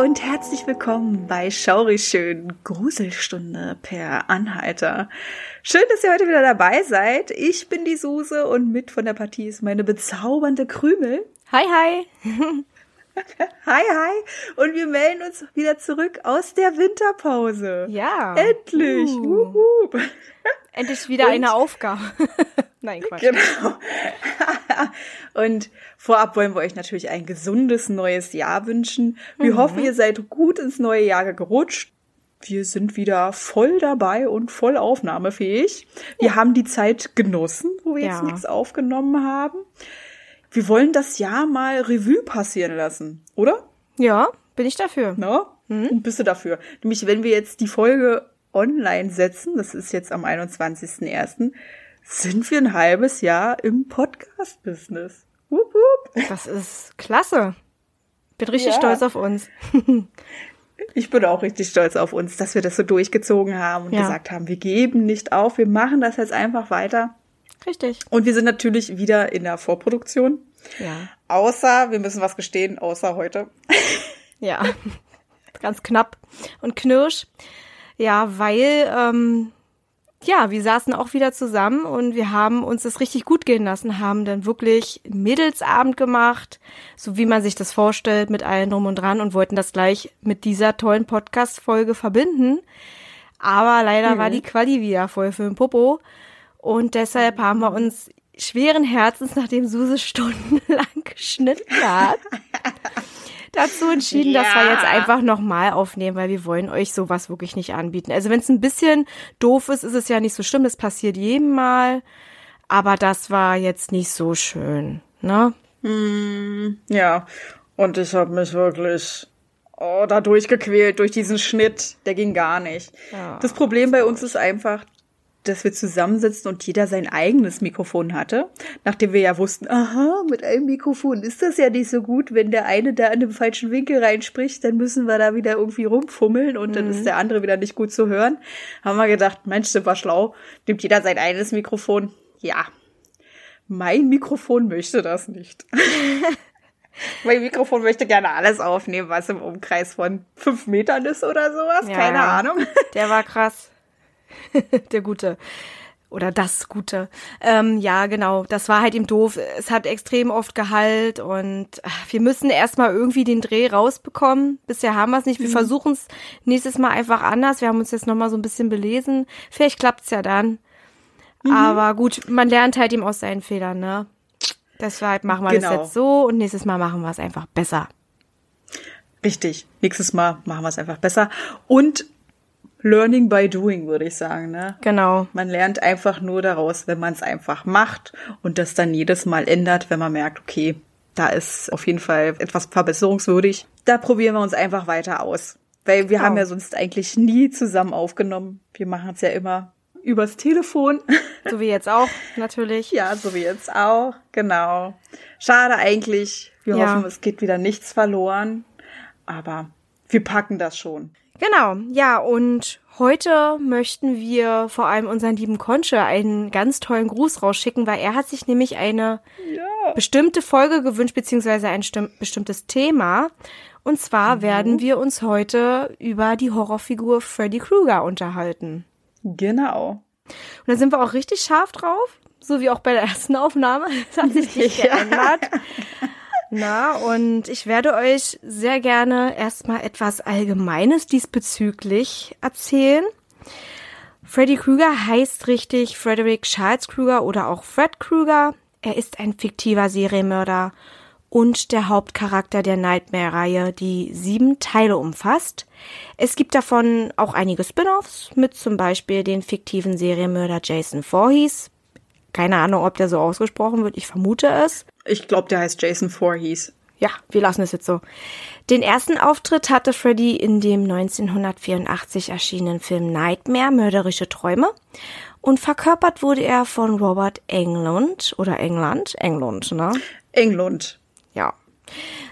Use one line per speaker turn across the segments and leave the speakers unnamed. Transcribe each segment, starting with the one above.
Und herzlich willkommen bei Schaurig Schön Gruselstunde per Anhalter. Schön, dass ihr heute wieder dabei seid. Ich bin die Suse und mit von der Partie ist meine bezaubernde Krümel.
Hi, hi.
Hi, hi. Und wir melden uns wieder zurück aus der Winterpause.
Ja.
Endlich.
Uh. Endlich wieder
Und-
eine Aufgabe. Nein, Quatsch.
Genau. Und vorab wollen wir euch natürlich ein gesundes neues Jahr wünschen. Wir hoffen, ihr seid gut ins neue Jahr gerutscht. Wir sind wieder voll dabei und voll aufnahmefähig. Wir haben die Zeit genossen, wo wir jetzt
Ja.
nichts aufgenommen haben. Wir wollen das Jahr mal Revue passieren lassen, oder?
Ja, bin ich dafür.
Ne? Und bist du dafür? Nämlich, wenn wir jetzt die Folge online setzen, das ist jetzt am 21.01., sind wir ein halbes Jahr im Podcast-Business.
Das ist klasse. Bin richtig
Ja.
stolz auf uns.
Ich bin auch richtig stolz auf uns, dass wir das so durchgezogen haben und
Ja.
gesagt haben, wir geben nicht auf, wir machen das jetzt einfach weiter.
Richtig.
Und wir sind natürlich wieder in der Vorproduktion.
Ja.
Außer, wir müssen was gestehen, außer heute.
Ja. Ganz knapp und knirsch. Ja, weil, ähm, ja, wir saßen auch wieder zusammen und wir haben uns das richtig gut gehen lassen, haben dann wirklich Mädelsabend gemacht, so wie man sich das vorstellt, mit allen drum und dran und wollten das gleich mit dieser tollen Podcast-Folge verbinden. Aber leider war die Quali wieder voll für den Popo. Und deshalb haben wir uns schweren Herzens, nachdem Suse stundenlang geschnitten hat, dazu entschieden, dass wir
Ja.
jetzt einfach nochmal aufnehmen, weil wir wollen euch sowas wirklich nicht anbieten. Also wenn es ein bisschen doof ist, ist es ja nicht so schlimm. Es passiert jedem Mal. Aber das war jetzt nicht so schön, ne?
Ja, und ich habe mich wirklich oh, da durchgequält durch diesen Schnitt. Der ging gar nicht.
Ja,
das Problem bei uns ist einfach, dass wir zusammensitzen und jeder sein eigenes Mikrofon hatte, nachdem wir ja wussten, aha, mit einem Mikrofon ist das ja nicht so gut, wenn der eine da in den falschen Winkel reinspricht, dann müssen wir da wieder irgendwie rumfummeln und dann ist der andere wieder nicht gut zu hören. Haben wir gedacht, Mensch, das war schlau, nimmt jeder sein eigenes Mikrofon. Ja, mein Mikrofon möchte das nicht. mein Mikrofon möchte gerne alles aufnehmen, was im Umkreis von fünf Metern ist oder sowas.
Ja,
Keine. Ahnung.
Der war krass. Der Gute. Oder das Gute. Ähm, ja, genau. Das war halt ihm doof. Es hat extrem oft Gehalt und ach, wir müssen erstmal irgendwie den Dreh rausbekommen. Bisher haben wir es nicht. Wir versuchen es nächstes Mal einfach anders. Wir haben uns jetzt nochmal so ein bisschen belesen. Vielleicht klappt's ja dann. Aber gut, man lernt halt ihm aus seinen Fehlern, ne? Deshalb machen wir
Genau.
das jetzt so und nächstes Mal machen wir es einfach besser.
Richtig. Nächstes Mal machen wir es einfach besser. Und Learning by doing, würde ich sagen. Ne?
Genau.
Man lernt einfach nur daraus, wenn man es einfach macht und das dann jedes Mal ändert, wenn man merkt, okay, da ist auf jeden Fall etwas verbesserungswürdig. Da probieren wir uns einfach weiter aus. Weil wir
Genau.
haben ja sonst eigentlich nie zusammen aufgenommen. Wir machen es ja immer übers Telefon.
So wie jetzt auch, natürlich.
ja, so wie jetzt auch. Genau. Schade eigentlich. Wir
Ja.
hoffen, es geht wieder nichts verloren. Aber wir packen das schon.
Genau, ja, und heute möchten wir vor allem unseren lieben Conche einen ganz tollen Gruß rausschicken, weil er hat sich nämlich eine bestimmte Folge gewünscht, beziehungsweise ein stimm- bestimmtes Thema. Und zwar werden wir uns heute über die Horrorfigur Freddy Krueger unterhalten.
Genau.
Und da sind wir auch richtig scharf drauf, so wie auch bei der ersten Aufnahme. Das hat sich nicht
Ja.
Na, und ich werde euch sehr gerne erstmal etwas Allgemeines diesbezüglich erzählen. Freddy Krueger heißt richtig Frederick Charles Krueger oder auch Fred Krueger. Er ist ein fiktiver Serienmörder und der Hauptcharakter der Nightmare-Reihe, die sieben Teile umfasst. Es gibt davon auch einige Spin-offs mit zum Beispiel den fiktiven Serienmörder Jason Voorhees. Keine Ahnung, ob der so ausgesprochen wird. Ich vermute es.
Ich glaube, der heißt Jason Voorhees.
Ja, wir lassen es jetzt so. Den ersten Auftritt hatte Freddy in dem 1984 erschienenen Film Nightmare, Mörderische Träume. Und verkörpert wurde er von Robert Englund oder England, England, ne?
England.
Ja.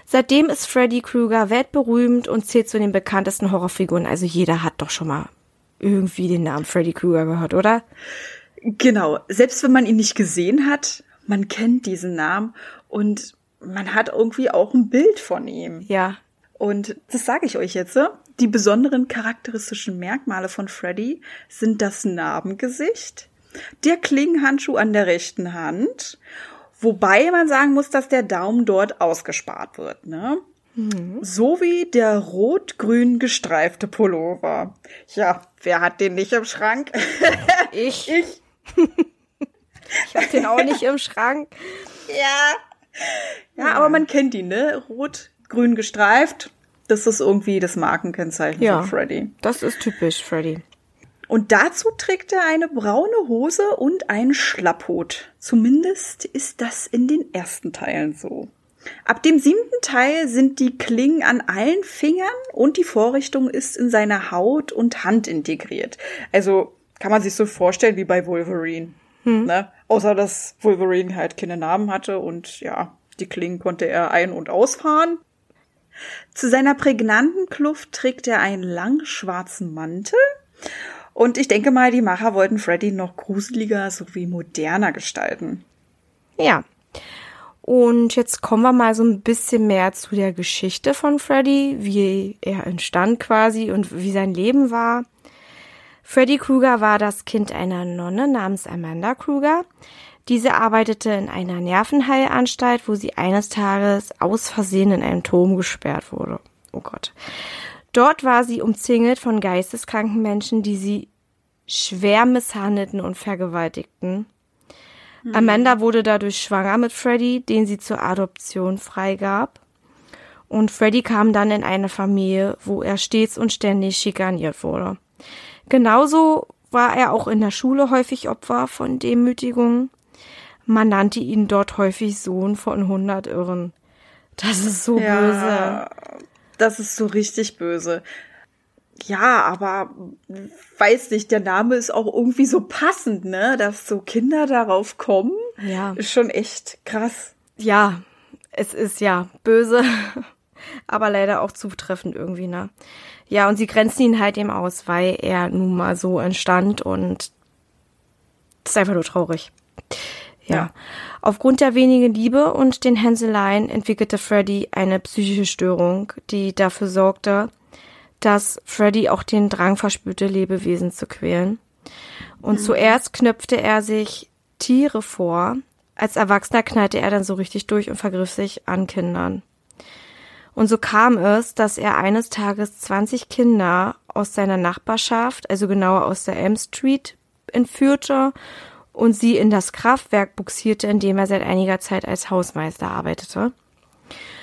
Seitdem ist Freddy Krueger weltberühmt und zählt zu den bekanntesten Horrorfiguren. Also jeder hat doch schon mal irgendwie den Namen Freddy Krueger gehört, oder?
Genau. Selbst wenn man ihn nicht gesehen hat, man kennt diesen Namen und man hat irgendwie auch ein Bild von ihm.
Ja.
Und das sage ich euch jetzt. Die besonderen charakteristischen Merkmale von Freddy sind das Narbengesicht, der Klingenhandschuh an der rechten Hand, wobei man sagen muss, dass der Daumen dort ausgespart wird, ne? Mhm. Sowie der rot-grün gestreifte Pullover. Ja, wer hat den nicht im Schrank?
Ich. ich. ich hab den auch nicht im Schrank.
Ja. Ja, aber man kennt ihn, ne? Rot, grün gestreift. Das ist irgendwie das Markenkennzeichen ja, von Freddy.
Das ist typisch Freddy.
Und dazu trägt er eine braune Hose und einen Schlapphut. Zumindest ist das in den ersten Teilen so. Ab dem siebten Teil sind die Klingen an allen Fingern und die Vorrichtung ist in seiner Haut und Hand integriert. Also kann man sich so vorstellen wie bei Wolverine. Hm. Ne? Außer dass Wolverine halt keine Namen hatte und ja, die Klingen konnte er ein- und ausfahren. Zu seiner prägnanten Kluft trägt er einen langen schwarzen Mantel. Und ich denke mal, die Macher wollten Freddy noch gruseliger sowie moderner gestalten.
Ja. Und jetzt kommen wir mal so ein bisschen mehr zu der Geschichte von Freddy, wie er entstand quasi und wie sein Leben war. Freddy Krueger war das Kind einer Nonne namens Amanda Krueger. Diese arbeitete in einer Nervenheilanstalt, wo sie eines Tages aus Versehen in einen Turm gesperrt wurde. Oh Gott. Dort war sie umzingelt von geisteskranken Menschen, die sie schwer misshandelten und vergewaltigten. Mhm. Amanda wurde dadurch schwanger mit Freddy, den sie zur Adoption freigab. Und Freddy kam dann in eine Familie, wo er stets und ständig schikaniert wurde. Genauso war er auch in der Schule häufig Opfer von Demütigungen. Man nannte ihn dort häufig Sohn von 100 Irren. Das ist so ja, böse.
Das ist so richtig böse. Ja, aber weiß nicht, der Name ist auch irgendwie so passend, ne? Dass so Kinder darauf kommen.
Ja.
Ist schon echt krass.
Ja, es ist ja böse, aber leider auch zutreffend irgendwie, ne? Ja, und sie grenzen ihn halt eben aus, weil er nun mal so entstand und das ist einfach nur traurig. Ja. Aufgrund der wenigen Liebe und den Hänseleien entwickelte Freddy eine psychische Störung, die dafür sorgte, dass Freddy auch den Drang verspürte, Lebewesen zu quälen. Und mhm. zuerst knöpfte er sich Tiere vor. Als Erwachsener knallte er dann so richtig durch und vergriff sich an Kindern. Und so kam es, dass er eines Tages 20 Kinder aus seiner Nachbarschaft, also genauer aus der Elm Street, entführte und sie in das Kraftwerk buxierte, in dem er seit einiger Zeit als Hausmeister arbeitete.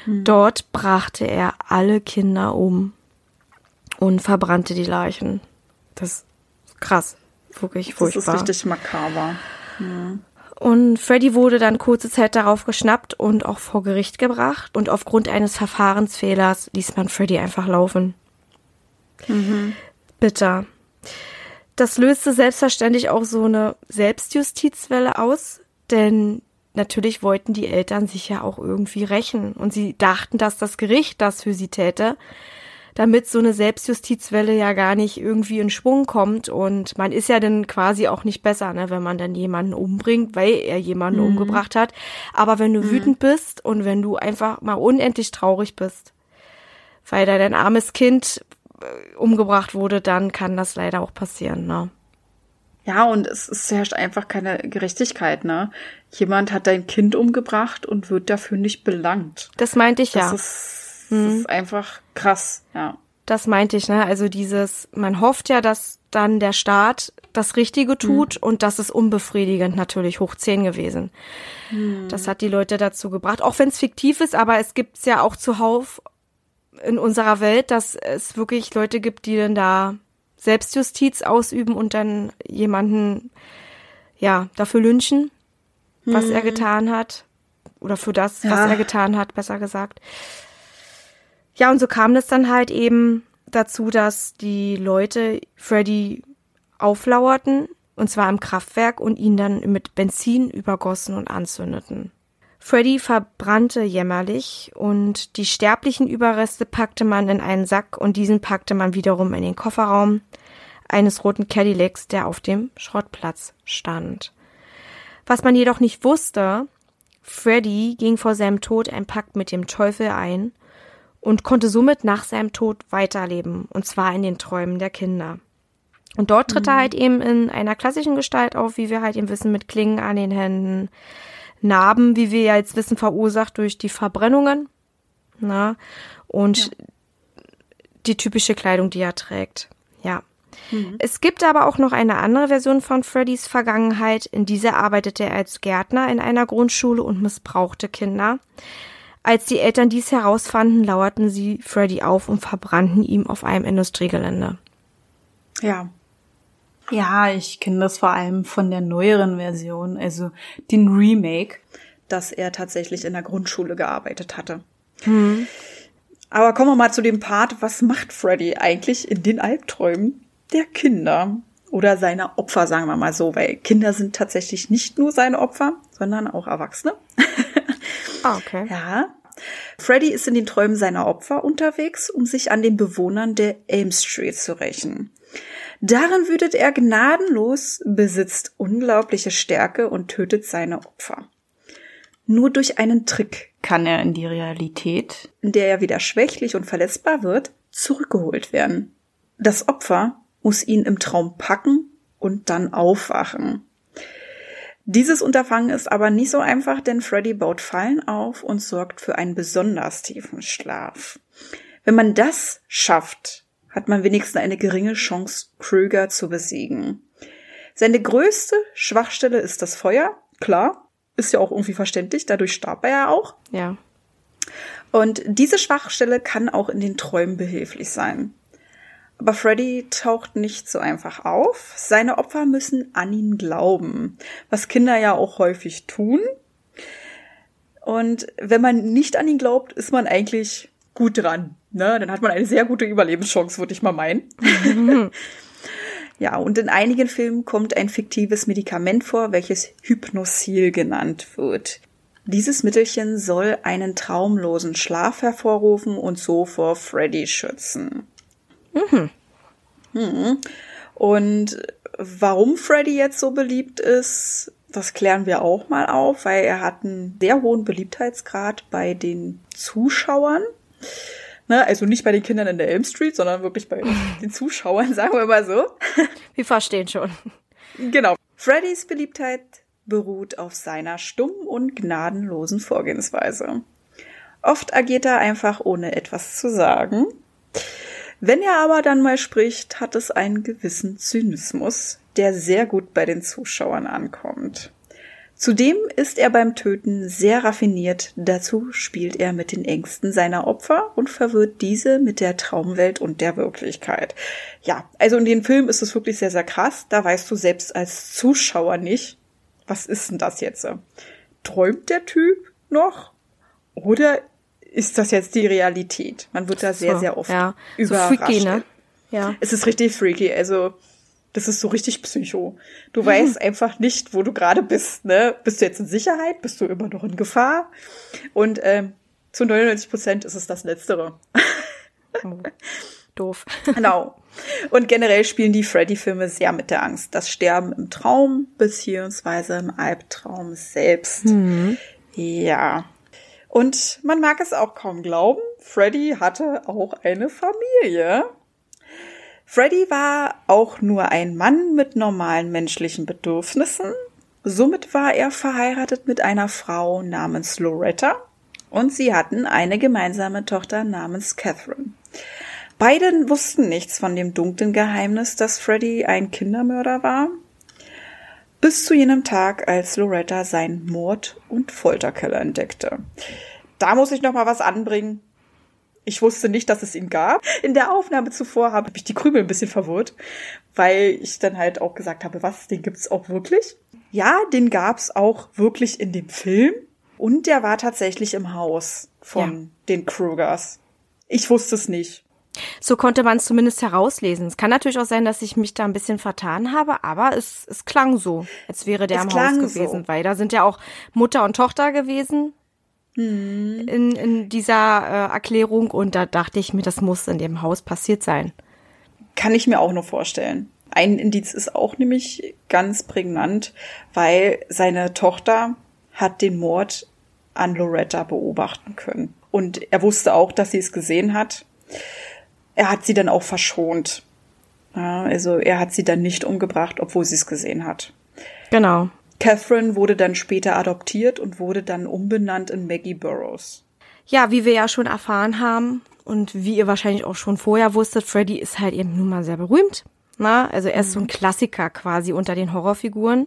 Hm. Dort brachte er alle Kinder um und verbrannte die Leichen. Das ist krass, wirklich furchtbar.
Das ist richtig makaber. Ja.
Und Freddy wurde dann kurze Zeit darauf geschnappt und auch vor Gericht gebracht. Und aufgrund eines Verfahrensfehlers ließ man Freddy einfach laufen. Mhm. Bitter. Das löste selbstverständlich auch so eine Selbstjustizwelle aus, denn natürlich wollten die Eltern sich ja auch irgendwie rächen und sie dachten, dass das Gericht das für sie täte, damit so eine Selbstjustizwelle ja gar nicht irgendwie in Schwung kommt und man ist ja dann quasi auch nicht besser, ne, wenn man dann jemanden umbringt, weil er jemanden mhm. umgebracht hat. Aber wenn du mhm. wütend bist und wenn du einfach mal unendlich traurig bist, weil da dein armes Kind äh, umgebracht wurde, dann kann das leider auch passieren, ne?
Ja, und es, es herrscht einfach keine Gerechtigkeit, ne? Jemand hat dein Kind umgebracht und wird dafür nicht belangt.
Das meinte ich
das
ja.
Ist, das hm. ist einfach krass, ja.
Das meinte ich, ne? Also dieses, man hofft ja, dass dann der Staat das Richtige hm. tut hm. und das ist unbefriedigend natürlich hoch zehn gewesen. Hm. Das hat die Leute dazu gebracht, auch wenn es fiktiv ist, aber es gibt's ja auch zuhauf in unserer Welt, dass es wirklich Leute gibt, die dann da Selbstjustiz ausüben und dann jemanden ja dafür lynchen, was mhm. er getan hat oder für das, ja. was er getan hat, besser gesagt. Ja, und so kam es dann halt eben dazu, dass die Leute Freddy auflauerten und zwar im Kraftwerk, und ihn dann mit Benzin übergossen und anzündeten. Freddy verbrannte jämmerlich und die sterblichen Überreste packte man in einen Sack und diesen packte man wiederum in den Kofferraum eines roten Cadillacs, der auf dem Schrottplatz stand. Was man jedoch nicht wusste, Freddy ging vor seinem Tod einen Pakt mit dem Teufel ein und konnte somit nach seinem Tod weiterleben, und zwar in den Träumen der Kinder. Und dort tritt mhm. er halt eben in einer klassischen Gestalt auf, wie wir halt eben wissen, mit Klingen an den Händen, Narben, wie wir ja jetzt wissen, verursacht durch die Verbrennungen. Na, und ja. die typische Kleidung, die er trägt. Ja. Mhm. Es gibt aber auch noch eine andere Version von Freddys Vergangenheit. In dieser arbeitete er als Gärtner in einer Grundschule und missbrauchte Kinder. Als die Eltern dies herausfanden, lauerten sie Freddy auf und verbrannten ihn auf einem Industriegelände.
Ja. Ja, ich kenne das vor allem von der neueren Version, also den Remake, dass er tatsächlich in der Grundschule gearbeitet hatte. Mhm. Aber kommen wir mal zu dem Part, was macht Freddy eigentlich in den Albträumen der Kinder oder seiner Opfer, sagen wir mal so, weil Kinder sind tatsächlich nicht nur seine Opfer, sondern auch Erwachsene.
Ah, okay.
Ja. Freddy ist in den Träumen seiner Opfer unterwegs, um sich an den Bewohnern der Elm Street zu rächen. Darin wütet er gnadenlos, besitzt unglaubliche Stärke und tötet seine Opfer. Nur durch einen Trick kann er in die Realität, in der er wieder schwächlich und verletzbar wird, zurückgeholt werden. Das Opfer muss ihn im Traum packen und dann aufwachen. Dieses Unterfangen ist aber nicht so einfach, denn Freddy baut Fallen auf und sorgt für einen besonders tiefen Schlaf. Wenn man das schafft, hat man wenigstens eine geringe Chance, Krüger zu besiegen. Seine größte Schwachstelle ist das Feuer, klar, ist ja auch irgendwie verständlich, dadurch starb er ja auch.
Ja.
Und diese Schwachstelle kann auch in den Träumen behilflich sein. Aber Freddy taucht nicht so einfach auf. Seine Opfer müssen an ihn glauben, was Kinder ja auch häufig tun. Und wenn man nicht an ihn glaubt, ist man eigentlich gut dran. Ne? Dann hat man eine sehr gute Überlebenschance, würde ich mal meinen. ja, und in einigen Filmen kommt ein fiktives Medikament vor, welches Hypnosil genannt wird. Dieses Mittelchen soll einen traumlosen Schlaf hervorrufen und so vor Freddy schützen. Mhm. Mhm. Und warum Freddy jetzt so beliebt ist, das klären wir auch mal auf, weil er hat einen sehr hohen Beliebtheitsgrad bei den Zuschauern. Ne, also nicht bei den Kindern in der Elm Street, sondern wirklich bei den Zuschauern, sagen wir mal so.
Wir verstehen schon.
Genau. Freddys Beliebtheit beruht auf seiner stummen und gnadenlosen Vorgehensweise. Oft agiert er einfach ohne etwas zu sagen. Wenn er aber dann mal spricht, hat es einen gewissen Zynismus, der sehr gut bei den Zuschauern ankommt. Zudem ist er beim Töten sehr raffiniert, dazu spielt er mit den Ängsten seiner Opfer und verwirrt diese mit der Traumwelt und der Wirklichkeit. Ja, also in den Film ist es wirklich sehr, sehr krass, da weißt du selbst als Zuschauer nicht, was ist denn das jetzt? Träumt der Typ noch? Oder ist das jetzt die Realität? Man wird da sehr, so, sehr oft ja. überrascht. So freaky, ne? Ja. Es ist richtig freaky, also das ist so richtig Psycho. Du mhm. weißt einfach nicht, wo du gerade bist. Ne? Bist du jetzt in Sicherheit? Bist du immer noch in Gefahr? Und ähm, zu 99 Prozent ist es das Letztere.
Oh, doof.
genau. Und generell spielen die Freddy-Filme sehr mit der Angst. Das Sterben im Traum beziehungsweise im Albtraum selbst. Mhm. Ja. Und man mag es auch kaum glauben, Freddy hatte auch eine Familie. Freddy war auch nur ein Mann mit normalen menschlichen Bedürfnissen. Somit war er verheiratet mit einer Frau namens Loretta und sie hatten eine gemeinsame Tochter namens Catherine. Beide wussten nichts von dem dunklen Geheimnis, dass Freddy ein Kindermörder war, bis zu jenem Tag, als Loretta seinen Mord- und Folterkeller entdeckte. Da muss ich noch mal was anbringen. Ich wusste nicht, dass es ihn gab. In der Aufnahme zuvor habe ich die Krümel ein bisschen verwirrt, weil ich dann halt auch gesagt habe, was, den gibt's auch wirklich? Ja, den gab's auch wirklich in dem Film und der war tatsächlich im Haus von ja. den Krugers. Ich wusste es nicht.
So konnte man es zumindest herauslesen. Es kann natürlich auch sein, dass ich mich da ein bisschen vertan habe, aber es, es klang so, als wäre der
Es
im Haus gewesen,
so.
weil da sind ja auch Mutter und Tochter gewesen
Hm.
in, in dieser äh, Erklärung und da dachte ich mir, das muss in dem Haus passiert sein.
Kann ich mir auch noch vorstellen. Ein Indiz ist auch nämlich ganz prägnant, weil seine Tochter hat den Mord an Loretta beobachten können. Und er wusste auch, dass sie es gesehen hat. Er hat sie dann auch verschont. Ja, also er hat sie dann nicht umgebracht, obwohl sie es gesehen hat.
Genau.
Catherine wurde dann später adoptiert und wurde dann umbenannt in Maggie Burroughs.
Ja, wie wir ja schon erfahren haben und wie ihr wahrscheinlich auch schon vorher wusstet, Freddy ist halt eben nun mal sehr berühmt. Na, also er ist so ein Klassiker quasi unter den Horrorfiguren.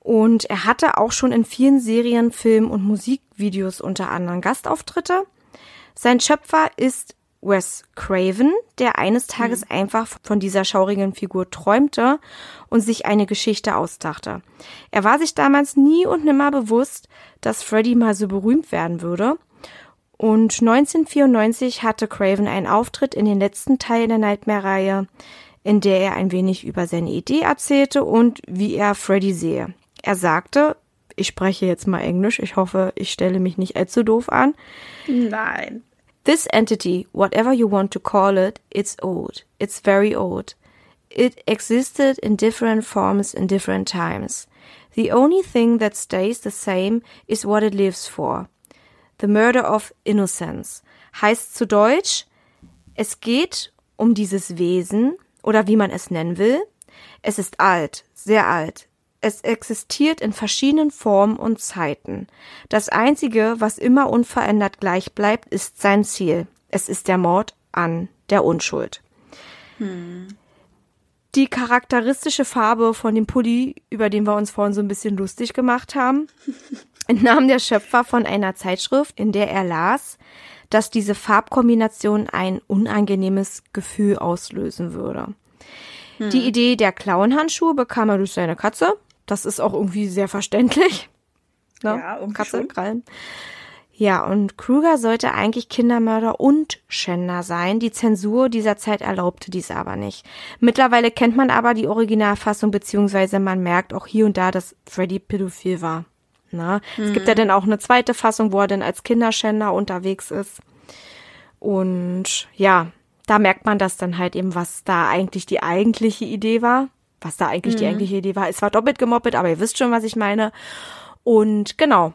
Und er hatte auch schon in vielen Serien, Filmen und Musikvideos unter anderem Gastauftritte. Sein Schöpfer ist Wes Craven, der eines Tages einfach von dieser schaurigen Figur träumte und sich eine Geschichte ausdachte. Er war sich damals nie und nimmer bewusst, dass Freddy mal so berühmt werden würde. Und 1994 hatte Craven einen Auftritt in den letzten Teil der Nightmare-Reihe, in der er ein wenig über seine Idee erzählte und wie er Freddy sehe. Er sagte, ich spreche jetzt mal Englisch, ich hoffe, ich stelle mich nicht allzu doof an.
Nein.
This entity, whatever you want to call it, it's old. It's very old. It existed in different forms in different times. The only thing that stays the same is what it lives for. The murder of innocence. Heißt zu Deutsch, es geht um dieses Wesen oder wie man es nennen will. Es ist alt, sehr alt. Es existiert in verschiedenen Formen und Zeiten. Das Einzige, was immer unverändert gleich bleibt, ist sein Ziel. Es ist der Mord an der Unschuld. Die charakteristische Farbe von dem Pulli, über den wir uns vorhin so ein bisschen lustig gemacht haben, entnahm der Schöpfer von einer Zeitschrift, in der er las, dass diese Farbkombination ein unangenehmes Gefühl auslösen würde. Die Idee der Clownhandschuhe bekam er durch seine Katze. Das ist auch irgendwie sehr verständlich. Ne?
Ja, irgendwie
Katze,
schon.
Krallen. Ja, und Kruger sollte eigentlich Kindermörder und Schänder sein. Die Zensur dieser Zeit erlaubte dies aber nicht. Mittlerweile kennt man aber die Originalfassung, beziehungsweise man merkt auch hier und da, dass Freddy pädophil war. Na, Es gibt ja dann auch eine zweite Fassung, wo er dann als Kinderschänder unterwegs ist. Und ja, da merkt man das dann halt eben, was da eigentlich die eigentliche Idee war. Was da eigentlich die eigentliche Idee war. Es war doppelt gemoppelt, aber ihr wisst schon, was ich meine. Und genau.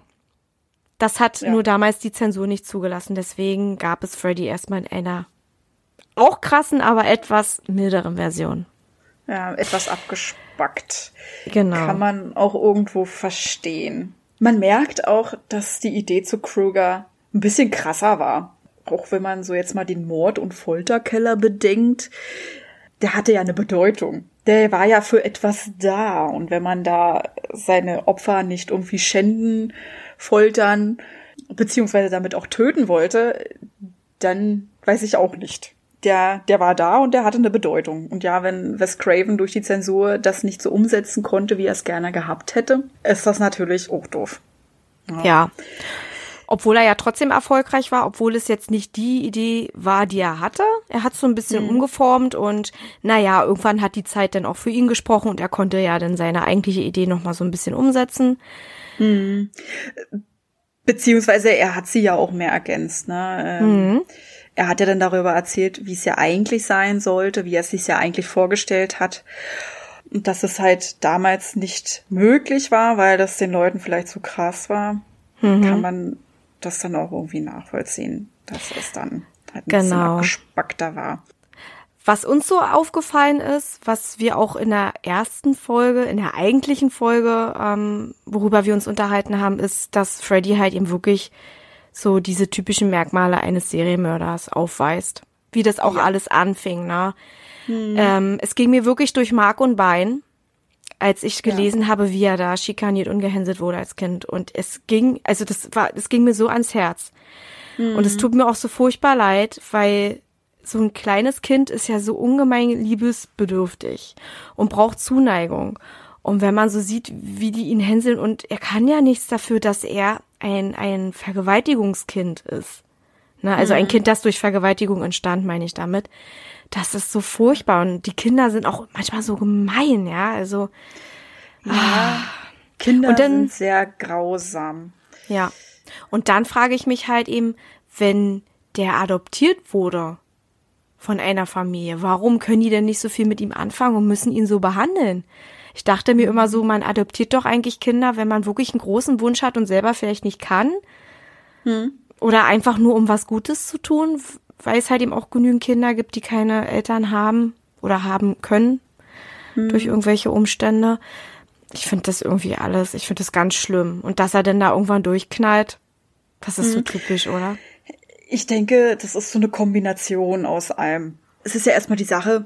Das hat
Ja.
nur damals die Zensur nicht zugelassen. Deswegen gab es Freddy erstmal in einer auch krassen, aber etwas milderen Version.
Ja, etwas abgespackt.
Genau.
Kann man auch irgendwo verstehen. Man merkt auch, dass die Idee zu Kruger ein bisschen krasser war. Auch wenn man so jetzt mal den Mord- und Folterkeller bedenkt, der hatte ja eine Bedeutung. Der war ja für etwas da. Und wenn man da seine Opfer nicht irgendwie schänden, foltern, beziehungsweise damit auch töten wollte, dann weiß ich auch nicht. Der, der war da und der hatte eine Bedeutung. Und ja, wenn Wes Craven durch die Zensur das nicht so umsetzen konnte, wie er es gerne gehabt hätte, ist das natürlich auch doof.
Ja. Obwohl er ja trotzdem erfolgreich war, obwohl es jetzt nicht die Idee war, die er hatte. Er hat so ein bisschen umgeformt und naja, irgendwann hat die Zeit dann auch für ihn gesprochen und er konnte ja dann seine eigentliche Idee nochmal so ein bisschen umsetzen.
Beziehungsweise er hat sie ja auch mehr ergänzt. Ne? Ähm, Er hat ja dann darüber erzählt, wie es ja eigentlich sein sollte, wie er es sich ja eigentlich vorgestellt hat. Und dass es halt damals nicht möglich war, weil das den Leuten vielleicht zu krass war, kann man das dann auch irgendwie nachvollziehen, dass es dann halt ein bisschen
Genau.
abgespackter war.
Was uns so aufgefallen ist, was wir auch in der ersten Folge, in der eigentlichen Folge, ähm, worüber wir uns unterhalten haben, ist, dass Freddy halt eben wirklich so diese typischen Merkmale eines Serienmörders aufweist. Wie das auch alles anfing, ne? Ähm, es ging mir wirklich durch Mark und Bein, als ich gelesen habe, wie er da schikaniert und gehänselt wurde als Kind. Und es ging, also das war, es ging mir so ans Herz. Und es tut mir auch so furchtbar leid, weil so ein kleines Kind ist ja so ungemein liebesbedürftig und braucht Zuneigung. Und wenn man so sieht, wie die ihn hänseln und er kann ja nichts dafür, dass er ein, ein Vergewaltigungskind ist. Ne? Also mhm. ein Kind, das durch Vergewaltigung entstand, meine ich damit. Das ist so furchtbar und die Kinder sind auch manchmal so gemein, ja, also.
Ja, ah. Kinder dann, sind sehr grausam.
Ja. Und dann frage ich mich halt eben, wenn der adoptiert wurde von einer Familie, warum können die denn nicht so viel mit ihm anfangen und müssen ihn so behandeln? Ich dachte mir immer so, man adoptiert doch eigentlich Kinder, wenn man wirklich einen großen Wunsch hat und selber vielleicht nicht kann. Hm. Oder einfach nur, um was Gutes zu tun, weil es halt eben auch genügend Kinder gibt, die keine Eltern haben oder haben können hm. durch irgendwelche Umstände. Ich finde das irgendwie alles, ich finde das ganz schlimm. Und dass er denn da irgendwann durchknallt, das ist hm. so typisch, oder?
Ich denke, das ist so eine Kombination aus allem. Es ist ja erstmal die Sache,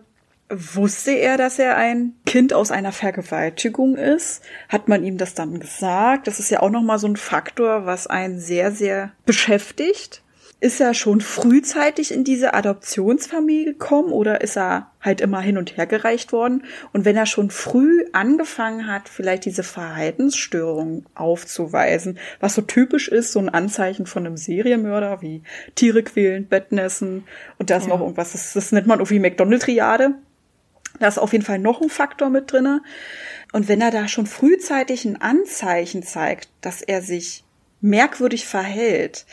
Wusste er, dass er ein Kind aus einer Vergewaltigung ist? Hat man ihm das dann gesagt? Das ist ja auch nochmal so ein Faktor, was einen sehr, sehr beschäftigt. Ist er schon frühzeitig in diese Adoptionsfamilie gekommen oder ist er halt immer hin und her gereicht worden? Und wenn er schon früh angefangen hat, vielleicht diese Verhaltensstörung aufzuweisen, was so typisch ist, so ein Anzeichen von einem Serienmörder wie Tiere quälen, Bettnässen und da ist ja. noch irgendwas, das, das nennt man irgendwie McDonald-Triade. Da ist auf jeden Fall noch ein Faktor mit drinne. Und wenn er da schon frühzeitig ein Anzeichen zeigt, dass er sich merkwürdig verhält,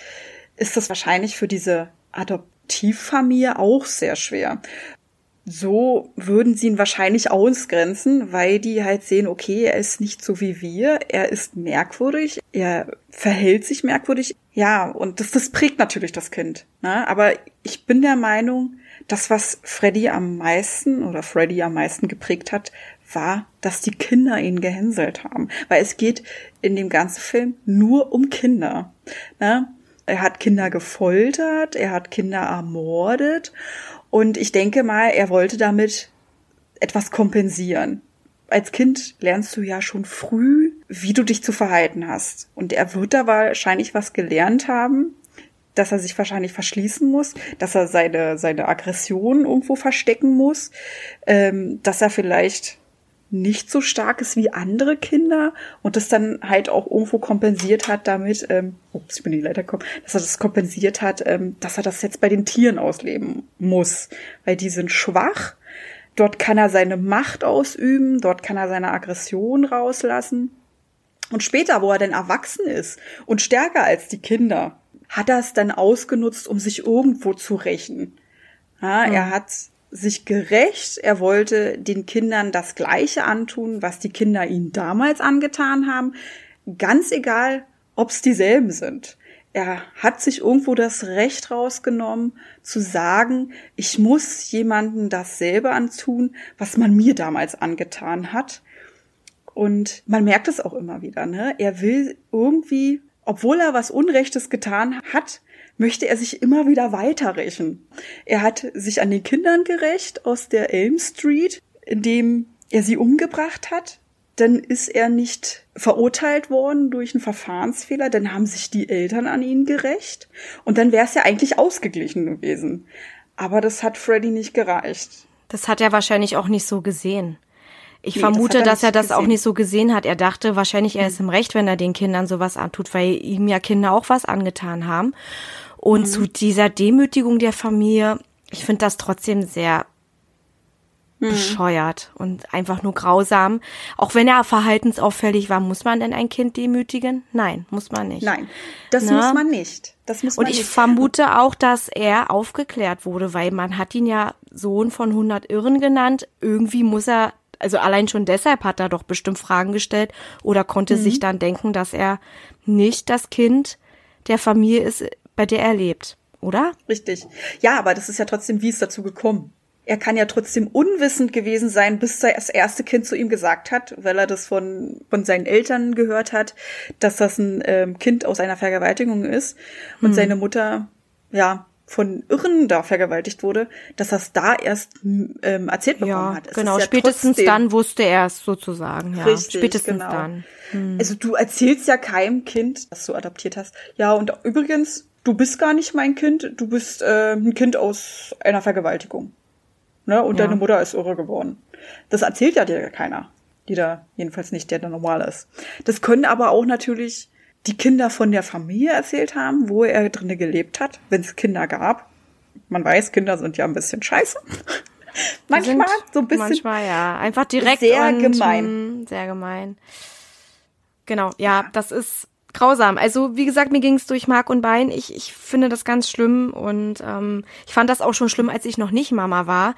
ist das wahrscheinlich für diese Adoptivfamilie auch sehr schwer. So würden sie ihn wahrscheinlich ausgrenzen, weil die halt sehen, okay, er ist nicht so wie wir, er ist merkwürdig, er verhält sich merkwürdig. Ja, und das, das prägt natürlich das Kind. Ne? Aber ich bin der Meinung, das, was Freddy am meisten oder Freddy am meisten geprägt hat, war, dass die Kinder ihn gehänselt haben. Weil es geht in dem ganzen Film nur um Kinder. Ne? Er hat Kinder gefoltert, er hat Kinder ermordet und ich denke mal, er wollte damit etwas kompensieren. Als Kind lernst du ja schon früh, wie du dich zu verhalten hast. Und er wird da wahrscheinlich was gelernt haben, dass er sich wahrscheinlich verschließen muss, dass er seine, seine Aggression irgendwo verstecken muss, ähm, dass er vielleicht nicht so stark ist wie andere Kinder und das dann halt auch irgendwo kompensiert hat damit, ähm, ups, ich bin die Leiter gekommen, dass er das kompensiert hat, ähm, dass er das jetzt bei den Tieren ausleben muss, weil die sind schwach. Dort kann er seine Macht ausüben, dort kann er seine Aggression rauslassen. Und später, wo er denn erwachsen ist und stärker als die Kinder, hat er es dann ausgenutzt, um sich irgendwo zu rächen. Ja, mhm. Er hat sich gerecht, er wollte den Kindern das Gleiche antun, was die Kinder ihnen damals angetan haben, ganz egal, ob es dieselben sind. Er hat sich irgendwo das Recht rausgenommen, zu sagen, ich muss jemanden dasselbe antun, was man mir damals angetan hat. Und man merkt es auch immer wieder, ne? Er will irgendwie obwohl er was Unrechtes getan hat, möchte er sich immer wieder weiter rächen. Er hat sich an den Kindern gerecht aus der Elm Street, indem er sie umgebracht hat. Dann ist er nicht verurteilt worden durch einen Verfahrensfehler, dann haben sich die Eltern an ihn gerecht und dann wäre es ja eigentlich ausgeglichen gewesen. Aber das hat Freddy nicht gereicht.
Das hat er wahrscheinlich auch nicht so gesehen. Ich nee, vermute, das dass er das gesehen. auch nicht so gesehen hat. Er dachte wahrscheinlich, er ist im Recht, wenn er den Kindern sowas antut, weil ihm ja Kinder auch was angetan haben. Und mhm. zu dieser Demütigung der Familie, ich finde das trotzdem sehr mhm. bescheuert und einfach nur grausam. Auch wenn er verhaltensauffällig war, muss man denn ein Kind demütigen? Nein, muss man nicht.
Nein, das Na? Muss man nicht. Das muss
man und ich
nicht.
vermute auch, dass er aufgeklärt wurde, weil man hat ihn ja Sohn von 100 Irren genannt. Irgendwie muss er also allein schon deshalb hat er doch bestimmt Fragen gestellt oder konnte mhm. sich dann denken, dass er nicht das Kind der Familie ist, bei der er lebt, oder?
Richtig. Ja, aber das ist ja trotzdem, wie es dazu gekommen. Er kann ja trotzdem unwissend gewesen sein, bis das erste Kind zu ihm gesagt hat, weil er das von, von seinen Eltern gehört hat, dass das ein ähm, Kind aus einer Vergewaltigung ist. Und hm. seine Mutter, ja, von Irren da vergewaltigt wurde, dass es da erst ähm, erzählt bekommen
ja,
hat. Es
genau, ja spätestens dann wusste er es sozusagen. Ja, richtig, spätestens genau. dann.
Hm. Also du erzählst ja keinem Kind, das du adoptiert hast. Ja, und übrigens, du bist gar nicht mein Kind, du bist äh, ein Kind aus einer Vergewaltigung. Ne? Und ja. deine Mutter ist irre geworden. Das erzählt ja dir keiner. Die da jedenfalls nicht, der da normal ist. Das können aber auch natürlich die Kinder von der Familie erzählt haben, wo er drinne gelebt hat, wenn es Kinder gab. Man weiß, Kinder sind ja ein bisschen scheiße. manchmal so ein bisschen.
Manchmal ja, einfach direkt
sehr
und,
gemein.
mh, Sehr gemein. Genau, ja, das ist grausam. Also wie gesagt, mir ging es durch Mark und Bein. Ich, ich finde das ganz schlimm und ähm, ich fand das auch schon schlimm, als ich noch nicht Mama war.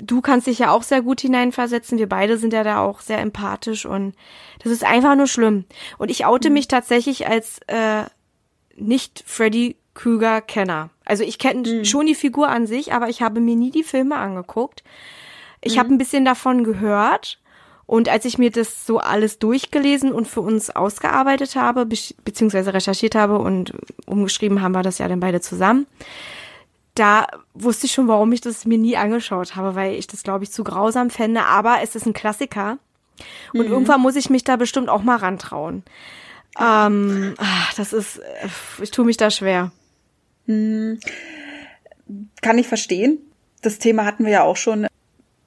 Du kannst dich ja auch sehr gut hineinversetzen. Wir beide sind ja da auch sehr empathisch und das ist einfach nur schlimm. Und ich oute mich tatsächlich als äh, nicht Freddy Krüger Kenner. Also ich kenne schon die Figur an sich, aber ich habe mir nie die Filme angeguckt. Ich habe ein bisschen davon gehört und als ich mir das so alles durchgelesen und für uns ausgearbeitet habe, be beziehungsweise recherchiert habe und umgeschrieben haben wir das ja dann beide zusammen, da wusste ich schon, warum ich das mir nie angeschaut habe, weil ich das, glaube ich, zu grausam fände. Aber es ist ein Klassiker. Und irgendwann muss ich mich da bestimmt auch mal rantrauen. Ähm, ach, das ist, ich tue mich da schwer.
Kann ich verstehen. Das Thema hatten wir ja auch schon.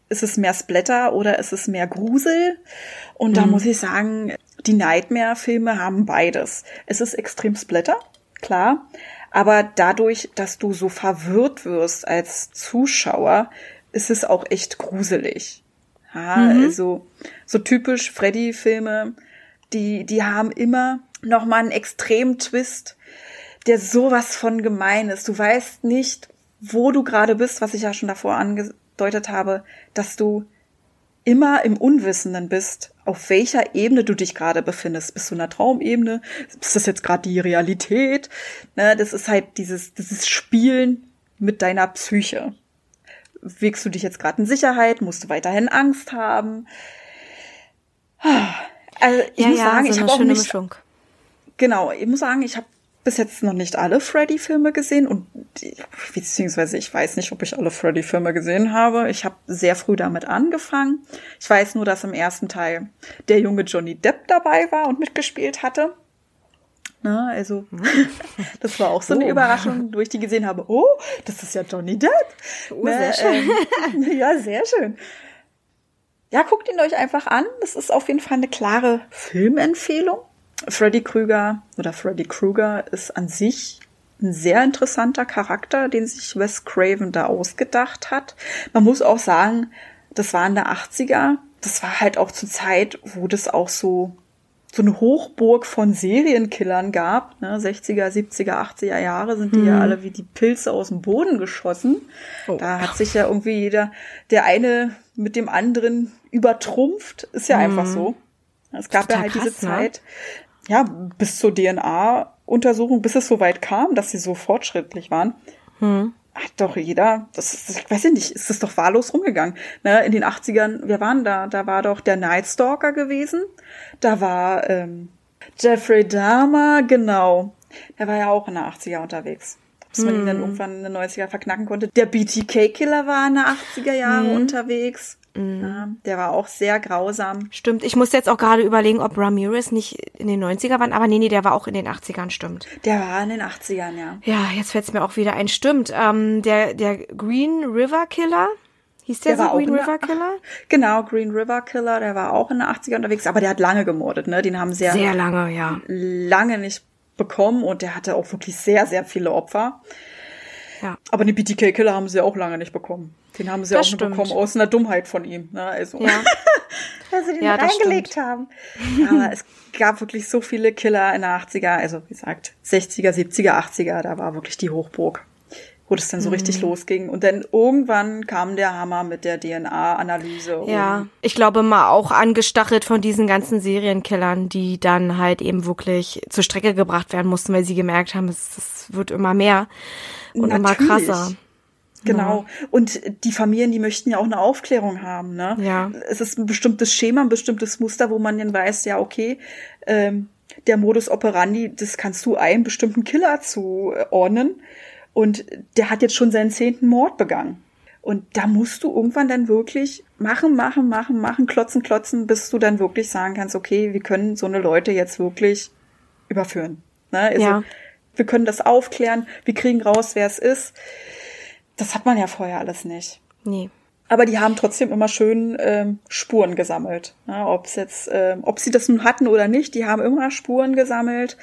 Ist es mehr Splatter oder ist es mehr Grusel? Und da muss ich sagen, die Nightmare-Filme haben beides. Es ist extrem Splatter, klar. Aber dadurch, dass du so verwirrt wirst als Zuschauer, ist es auch echt gruselig. Ja, also so typisch Freddy-Filme, die, die haben immer noch mal einen extremen Twist, der sowas von gemein ist. Du weißt nicht, wo du gerade bist, was ich ja schon davor angedeutet habe, dass du immer im Unwissenden bist, auf welcher Ebene du dich gerade befindest. Bist du in einer Traumebene? Ist das jetzt gerade die Realität? Ne, das ist halt dieses, dieses Spielen mit deiner Psyche. Wiegst du dich jetzt gerade in Sicherheit? Musst du weiterhin Angst haben? Also ich muss sagen,
so
ich habe auch nicht
Mischung.
Genau, ich muss sagen, ich habe bis jetzt noch nicht alle Freddy-Filme gesehen und beziehungsweise ich weiß nicht, ob ich alle Freddy-Filme gesehen habe. Ich habe sehr früh damit angefangen. Ich weiß nur, dass im ersten Teil der junge Johnny Depp dabei war und mitgespielt hatte. Na, also, das war auch so eine
Oh.
Überraschung, wo ich die gesehen habe. Oh, das ist ja Johnny Depp.
Oh,
Ne,
sehr schön.
Ähm, ja, sehr schön. Ja, guckt ihn euch einfach an. Das ist auf jeden Fall eine klare Filmempfehlung. Freddy Krüger oder Freddy Krueger ist an sich ein sehr interessanter Charakter, den sich Wes Craven da ausgedacht hat. Man muss auch sagen, das waren der 80er. Das war halt auch zur Zeit, wo das auch so so eine Hochburg von Serienkillern gab. Ne? 60er, 70er, 80er Jahre sind die ja alle wie die Pilze aus dem Boden geschossen.
Oh.
Da hat sich ja irgendwie jeder, der eine mit dem anderen übertrumpft. Ist ja einfach so. Es gab ja halt diese
krass, ne?
Zeit, ja, bis zur DNA-Untersuchung, bis es so weit kam, dass sie so fortschrittlich waren. Hat doch jeder, das ist, ich weiß ja nicht, ist das doch wahllos rumgegangen. Ne, in den 80ern, wir waren da, da war doch der Night Stalker gewesen. Da war ähm, Jeffrey Dahmer, genau. Der war ja auch in der 80er unterwegs. Bis man ihn dann irgendwann in den 90er verknacken konnte. Der BTK-Killer war in der 80er Jahre unterwegs. Ja, der war auch sehr grausam.
Stimmt, ich muss jetzt auch gerade überlegen, ob Ramirez nicht in den 90er war, aber nee, nee, der war auch in den 80ern, stimmt.
Der war in den 80ern, ja.
Ja, jetzt fällt's mir auch wieder ein. Stimmt, ähm, der, der Green River Killer, hieß der,
Der
so Green River Killer?
Genau, Green River Killer, der war auch in den 80ern unterwegs, aber der hat lange gemordet, ne? Den haben sie ja
Sehr lange, ja.
lange nicht bekommen und der hatte auch wirklich sehr, sehr viele Opfer.
Ja.
Aber den BTK-Killer haben sie auch lange nicht bekommen. Den haben sie
Das
auch nur
stimmt.
bekommen aus einer Dummheit von ihm. Ne? Also,
Ja.
dass sie den
Ja,
reingelegt haben. Aber es gab wirklich so viele Killer in der 80er, also wie gesagt, 60er, 70er, 80er, da war wirklich die Hochburg, wo das dann so
Mhm.
richtig losging. Und dann irgendwann kam der Hammer mit der DNA-Analyse.
Ja, ich glaube mal auch angestachelt von diesen ganzen Serienkillern, die dann halt eben wirklich zur Strecke gebracht werden mussten, weil sie gemerkt haben, es, es wird immer mehr und immer
Natürlich.
krasser.
Genau. Und die Familien, die möchten ja auch eine Aufklärung haben, ne?
Ja.
Es ist ein bestimmtes Schema, ein bestimmtes Muster, wo man dann weiß, ja, okay, ähm, der Modus operandi, das kannst du einem bestimmten Killer zuordnen. Und der hat jetzt schon seinen zehnten Mord begangen. Und da musst du irgendwann dann wirklich machen, machen, machen, machen, klotzen, klotzen, bis du dann wirklich sagen kannst, okay, wir können so eine Leute jetzt wirklich überführen. Ne? Also,
Ja.
Wir können das aufklären, wir kriegen raus, wer es ist. Das hat man ja vorher alles nicht.
Nee.
Aber die haben trotzdem immer schön ähm, Spuren gesammelt. Ja, ob's jetzt, ähm, ob sie das nun hatten oder nicht, die haben immer Spuren gesammelt,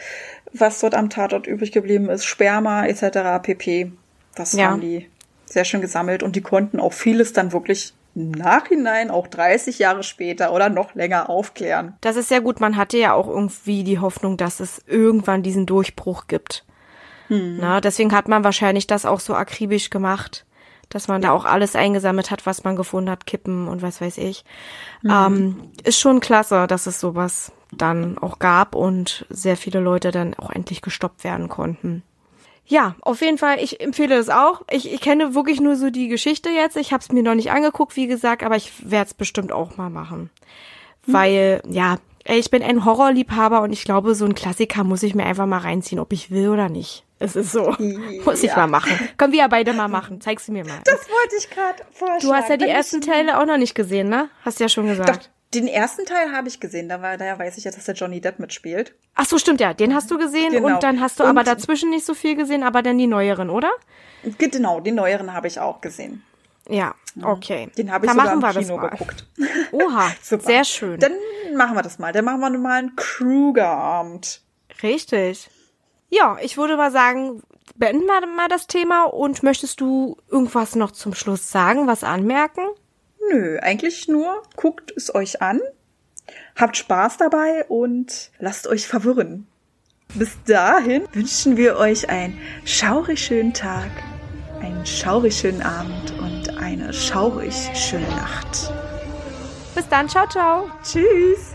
was dort am Tatort übrig geblieben ist, Sperma etc. pp. Das
Ja.
haben die sehr schön gesammelt und die konnten auch vieles dann wirklich im Nachhinein, auch 30 Jahre später oder noch länger aufklären.
Das ist sehr gut. Man hatte ja auch irgendwie die Hoffnung, dass es irgendwann diesen Durchbruch gibt. Na, deswegen hat man wahrscheinlich das auch so akribisch gemacht, dass man da auch alles eingesammelt hat, was man gefunden hat, Kippen und was weiß ich. Ähm, ist schon klasse, dass es sowas dann auch gab und sehr viele Leute dann auch endlich gestoppt werden konnten. Ja, auf jeden Fall, ich empfehle das auch. Ich, ich kenne wirklich nur so die Geschichte jetzt. Ich habe es mir noch nicht angeguckt, wie gesagt, aber ich werde es bestimmt auch mal machen. Weil, ja, ich bin ein Horrorliebhaber und ich glaube, so ein Klassiker muss ich mir einfach mal reinziehen, ob ich will oder nicht. Es ist so. Muss ich
Ja.
mal machen. Können wir ja beide mal machen. Zeigst du mir mal.
Das wollte ich gerade vorschlagen.
Du hast ja die ersten Teile auch noch nicht gesehen, ne? Hast ja schon
Doch,
gesagt.
Den ersten Teil habe ich gesehen. Da war, daher weiß ich ja, dass der Johnny Depp mitspielt.
Ach so, stimmt ja. Den hast du gesehen
Genau.
und dann hast du
Und-
aber dazwischen nicht so viel gesehen, aber dann die neueren, oder?
Genau, den neueren habe ich auch gesehen.
Ja, okay.
Den habe ich
dann
sogar
machen wir
im Kino geguckt.
Oha,
Super.
sehr schön.
Dann machen wir das mal. Dann machen wir mal einen Krugerabend.
Richtig. Ja, ich würde mal sagen, beenden wir mal das Thema und möchtest du irgendwas noch zum Schluss sagen, was anmerken?
Nö, eigentlich nur guckt es euch an, habt Spaß dabei und lasst euch verwirren. Bis dahin wünschen wir euch einen schaurig schönen Tag, einen schaurig schönen Abend und eine schaurig schöne Nacht.
Bis dann, ciao, ciao.
Tschüss!